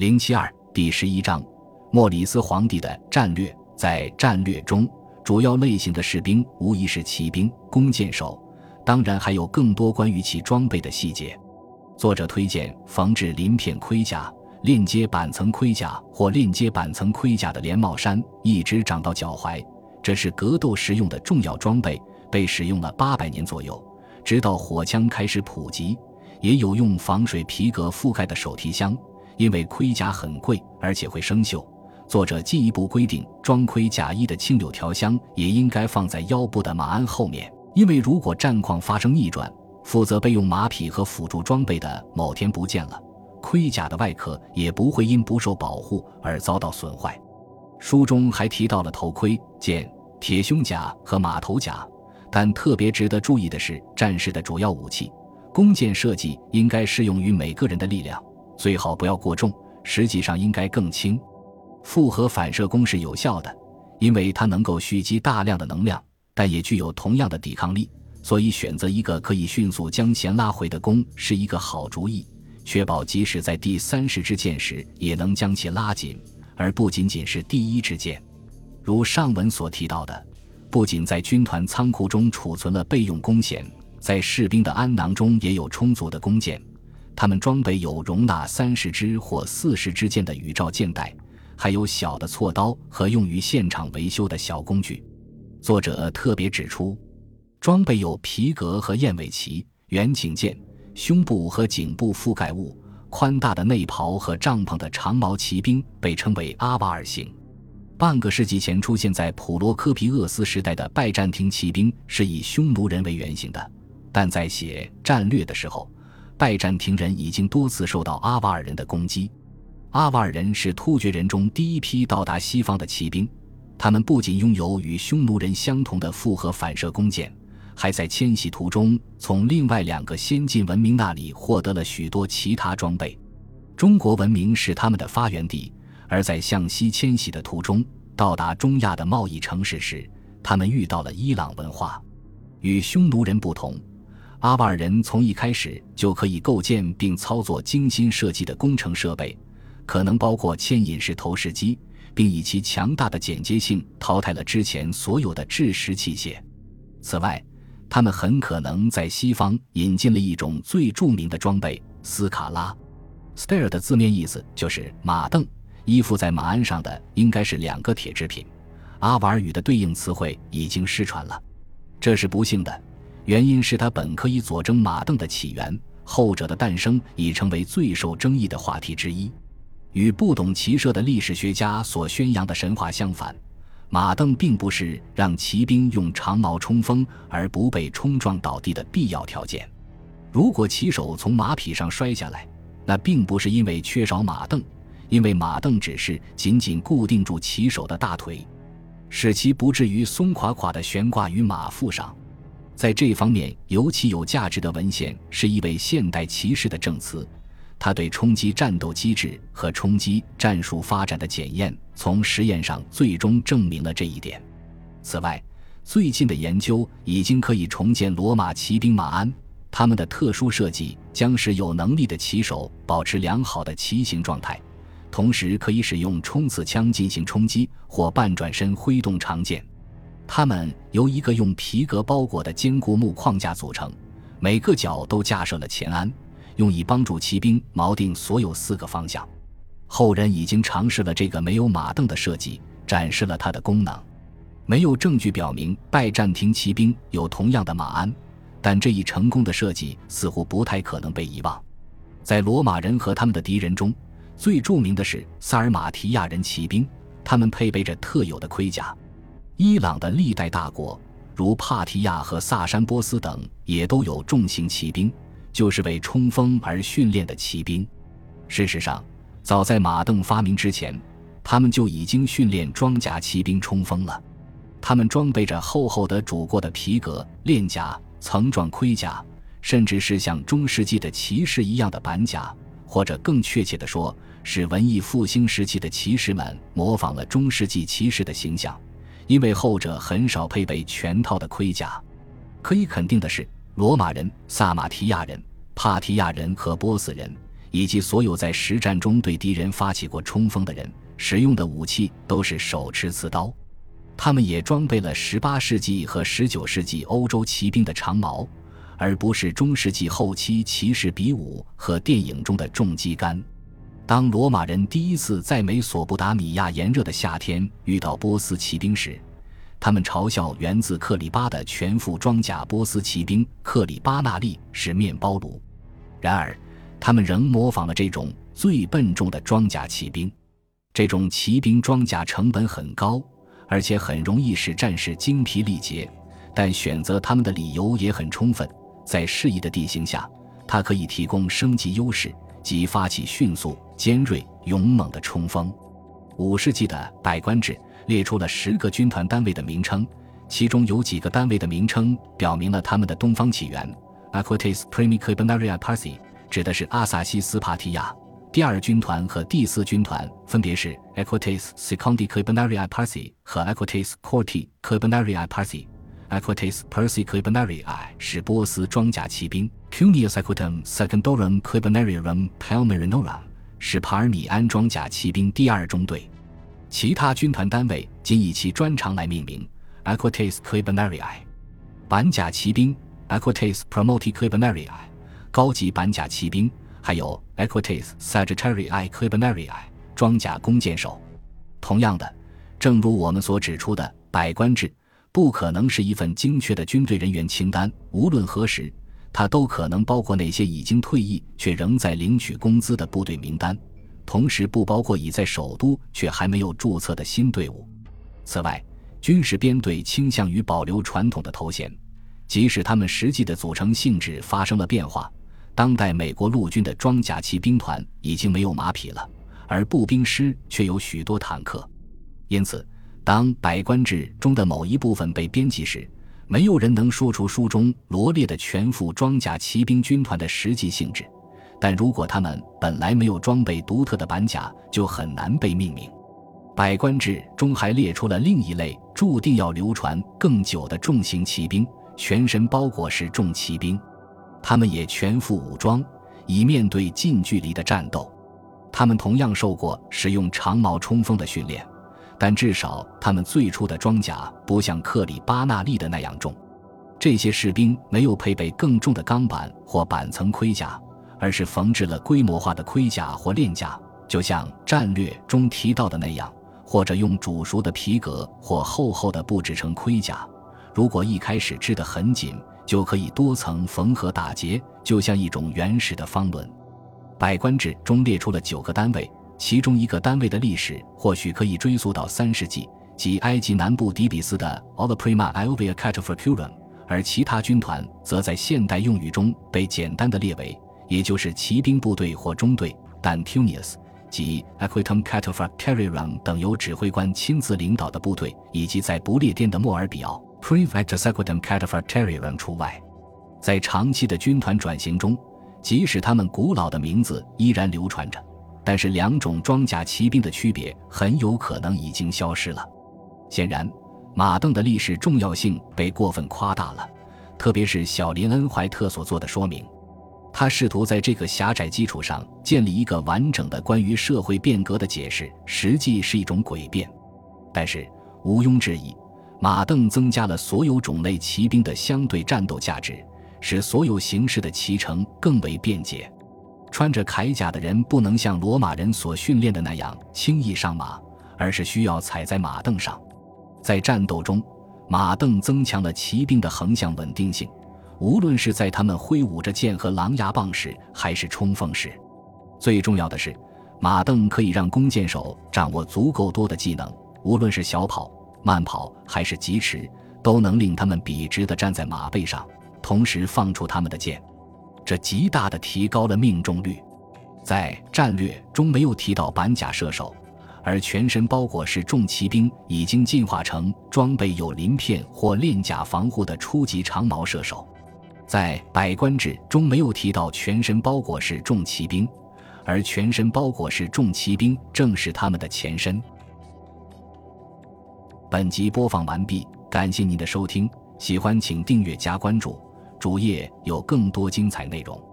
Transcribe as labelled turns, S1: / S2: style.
S1: 零七二第十一章，莫里斯皇帝的战略。在战略中，主要类型的士兵无疑是骑兵、弓箭手，当然还有更多关于其装备的细节。作者推荐缝制鳞片盔甲、链接板层盔甲或链接板层盔甲的连帽衫，一直长到脚踝，这是格斗时用的重要装备，被使用了八百年左右，直到火枪开始普及。也有用防水皮革覆盖的手提箱。因为盔甲很贵，而且会生锈，作者进一步规定，装盔甲衣的青柳条箱也应该放在腰部的马鞍后面。因为如果战况发生逆转，负责备用马匹和辅助装备的某天不见了，盔甲的外壳也不会因不受保护而遭到损坏。书中还提到了头盔、剑、铁胸甲和马头甲，但特别值得注意的是，战士的主要武器——弓箭设计应该适用于每个人的力量。最好不要过重，实际上应该更轻。复合反射弓是有效的，因为它能够蓄积大量的能量，但也具有同样的抵抗力。所以选择一个可以迅速将弦拉回的弓是一个好主意，确保即使在第三十支箭时也能将其拉紧，而不仅仅是第一支箭。如上文所提到的，不仅在军团仓库中储存了备用弓弦，在士兵的鞍囊中也有充足的弓箭。他们装备有容纳三十支或四十支箭的羽罩箭袋，还有小的锉刀和用于现场维修的小工具。作者特别指出，装备有皮革和燕尾旗、圆颈箭、胸部和颈部覆盖物、宽大的内袍和帐篷的长毛骑兵被称为阿瓦尔型。半个世纪前出现在普罗科皮厄斯时代的拜占庭骑兵是以匈奴人为原型的，但在写战略的时候。拜占庭人已经多次受到阿瓦尔人的攻击。阿瓦尔人是突厥人中第一批到达西方的骑兵，他们不仅拥有与匈奴人相同的复合反射弓箭，还在迁徙途中从另外两个先进文明那里获得了许多其他装备。中国文明是他们的发源地，而在向西迁徙的途中，到达中亚的贸易城市时，他们遇到了伊朗文化。与匈奴人不同。阿瓦尔人从一开始就可以构建并操作精心设计的工程设备，可能包括牵引式投石机，并以其强大的简洁性淘汰了之前所有的制石器械。此外，他们很可能在西方引进了一种最著名的装备——斯卡拉。stair 的字面意思就是马凳，依附在马鞍上的应该是两个铁制品。阿瓦尔语的对应词汇已经失传了，这是不幸的。原因是它本可以佐证马镫的起源，后者的诞生已成为最受争议的话题之一。与不懂骑射的历史学家所宣扬的神话相反，马镫并不是让骑兵用长矛冲锋而不被冲撞倒地的必要条件。如果骑手从马匹上摔下来，那并不是因为缺少马镫，因为马镫只是紧紧固定住骑手的大腿，使其不至于松垮垮地悬挂于马腹上。在这方面尤其有价值的文献是一位现代骑士的证词，他对冲击战斗机制和冲击战术发展的检验，从实验上最终证明了这一点。此外，最近的研究已经可以重建罗马骑兵马鞍，他们的特殊设计将使有能力的骑手保持良好的骑行状态，同时可以使用冲刺枪进行冲击或半转身挥动长剑。它们由一个用皮革包裹的坚固木框架组成，每个角都架设了前鞍，用以帮助骑兵锚定所有四个方向。后人已经尝试了这个没有马镫的设计，展示了它的功能。没有证据表明拜占庭骑兵有同样的马鞍，但这一成功的设计似乎不太可能被遗忘。在罗马人和他们的敌人中，最著名的是萨尔马提亚人骑兵，他们配备着特有的盔甲。伊朗的历代大国，如帕提亚和萨珊波斯等，也都有重型骑兵，就是为冲锋而训练的骑兵。事实上，早在马镫发明之前，他们就已经训练装甲骑兵冲锋了。他们装备着厚厚的煮过的皮革链甲、层状盔甲，甚至是像中世纪的骑士一样的板甲，或者更确切地说，是文艺复兴时期的骑士们模仿了中世纪骑士的形象。因为后者很少配备全套的盔甲，可以肯定的是，罗马人、萨马提亚人、帕提亚人和波斯人以及所有在实战中对敌人发起过冲锋的人使用的武器都是手持刺刀。他们也装备了18世纪和19世纪欧洲骑兵的长矛，而不是中世纪后期骑士比武和电影中的重机杆。当罗马人第一次在美索不达米亚炎热的夏天遇到波斯骑兵时，他们嘲笑源自克里巴的全副装甲波斯骑兵克里巴纳利是面包炉。然而，他们仍模仿了这种最笨重的装甲骑兵。这种骑兵装甲成本很高。而且很容易使战士精疲力竭，但选择他们的理由也很充分。在适宜的地形下，它可以提供升级优势，即发起迅速、尖锐、勇猛的冲锋。五世纪的《百官制》列出了十个军团单位的名称，其中有几个单位的名称表明了他们的东方起源。Aquites Primi Carbonaria Parsi 指的是阿萨西斯帕提亚。第二军团和第四军团分别是 Equites Secondi Carbonarii Parsi 和 Equites Corti Carbonarii Parsi。Equites Persi Carbonarii 是波斯装甲骑兵，Cunius Equitum Secondorum Carbonarium Palmerinorum 是帕尔米安装甲骑兵第二中队。其他军团单位仅以其专长来命名：Equites Carbonarii 板甲骑兵，Equites Promoti Carbonarii 高级板甲骑兵。还有 Equites Sagittarii Carbonarii 装甲弓箭手。同样的，正如我们所指出的，百官制不可能是一份精确的军队人员清单。无论何时，它都可能包括那些已经退役却仍在领取工资的部队名单，同时不包括已在首都却还没有注册的新队伍。此外，军事编队倾向于保留传统的头衔，即使他们实际的组成性质发生了变化。当代美国陆军的装甲骑兵团已经没有马匹了，而步兵师却有许多坦克。因此，当《百官志》中的某一部分被编辑时，没有人能说出书中罗列的全副装甲骑兵军团的实际性质。但如果他们本来没有装备独特的板甲，就很难被命名。《百官志》中还列出了另一类注定要流传更久的重型骑兵——全身包裹式重骑兵。他们也全副武装，以面对近距离的战斗。他们同样受过使用长矛冲锋的训练，但至少他们最初的装甲不像克里巴纳利的那样重。这些士兵没有配备更重的钢板或板层盔甲，而是缝制了规模化的盔甲或链甲，就像战略中提到的那样，或者用煮熟的皮革或厚厚的布制成盔甲。如果一开始织得很紧。就可以多层缝合打结，就像一种原始的方轮。百官制中列出了九个单位，其中一个单位的历史或许可以追溯到三世纪，即埃及南部底比斯的 a l l Prima i l v i a Cataphractum，而其他军团则在现代用语中被简单的列为，也就是骑兵部队或中队。但 Tunis 及 Aquitum Cataphracterium 等由指挥官亲自领导的部队，以及在不列颠的莫尔比奥。Prefect Sequitum Cataphracterium 除外，在长期的军团转型中，即使他们古老的名字依然流传着，但是两种装甲骑兵的区别很有可能已经消失了。显然，马镫的历史重要性被过分夸大了，特别是小林恩怀特所做的说明。他试图在这个狭窄基础上建立一个完整的关于社会变革的解释，实际是一种诡辩。但是毋庸置疑。马镫增加了所有种类骑兵的相对战斗价值，使所有形式的骑乘更为便捷。穿着铠甲的人不能像罗马人所训练的那样轻易上马，而是需要踩在马镫上。在战斗中，马镫增强了骑兵的横向稳定性，无论是在他们挥舞着剑和狼牙棒时，还是冲锋时。最重要的是，马镫可以让弓箭手掌握足够多的技能，无论是小跑。慢跑还是疾驰，都能令他们笔直地站在马背上，同时放出他们的箭，这极大的提高了命中率。在战略中没有提到板甲射手，而全身包裹式重骑兵已经进化成装备有鳞片或链甲防护的初级长矛射手。在百官制中没有提到全身包裹式重骑兵，而全身包裹式重骑兵正是他们的前身。本集播放完毕，感谢您的收听，喜欢请订阅加关注，主页有更多精彩内容。